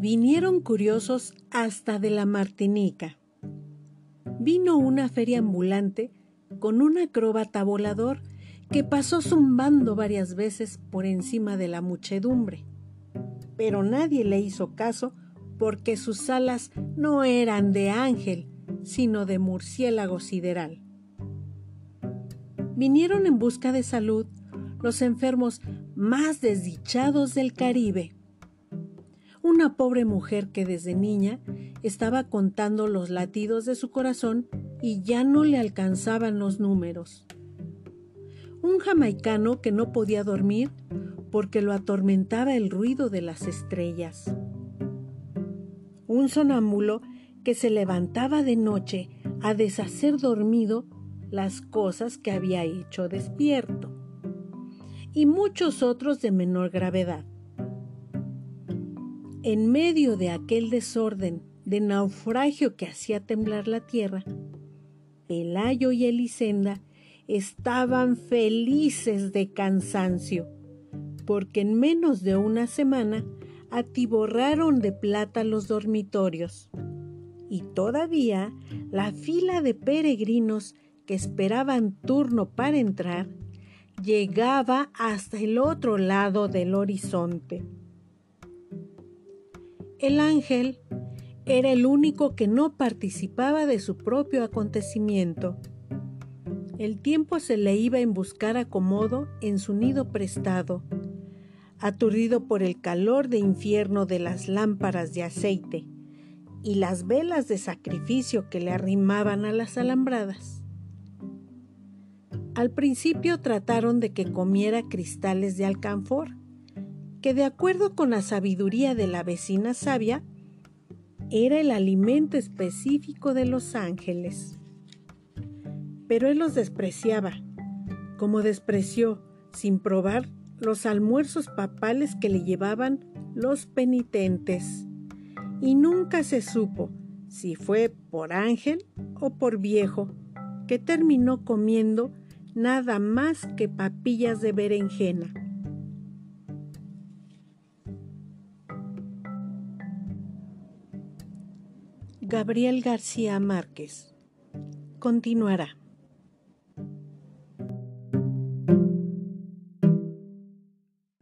Vinieron curiosos hasta de la Martinica. Vino una feria ambulante con un acróbata volador que pasó zumbando varias veces por encima de la muchedumbre. Pero nadie le hizo caso porque sus alas no eran de ángel, sino de murciélago sideral. Vinieron en busca de salud los enfermos más desdichados del Caribe. Una pobre mujer que desde niña estaba contando los latidos de su corazón y ya no le alcanzaban los números. Un jamaicano que no podía dormir porque lo atormentaba el ruido de las estrellas, un sonámbulo que se levantaba de noche a deshacer dormido las cosas que había hecho despierto, y muchos otros de menor gravedad. En medio de aquel desorden de naufragio que hacía temblar la tierra, Pelayo y Elisenda estaban felices de cansancio, porque en menos de una semana atiborraron de plata los dormitorios. Y todavía la fila de peregrinos que esperaban turno para entrar llegaba hasta el otro lado del horizonte. El ángel era el único que no participaba de su propio acontecimiento el tiempo se le iba en buscar acomodo en su nido prestado, aturdido por el calor de infierno de las lámparas de aceite y las velas de sacrificio que le arrimaban a las alambradas. Al principio trataron de que comiera cristales de alcanfor, que de acuerdo con la sabiduría de la vecina sabia, era el alimento específico de los ángeles pero él los despreciaba, como despreció, sin probar, los almuerzos papales que le llevaban los penitentes. Y nunca se supo si fue por ángel o por viejo, que terminó comiendo nada más que papillas de berenjena. Gabriel García Márquez continuará.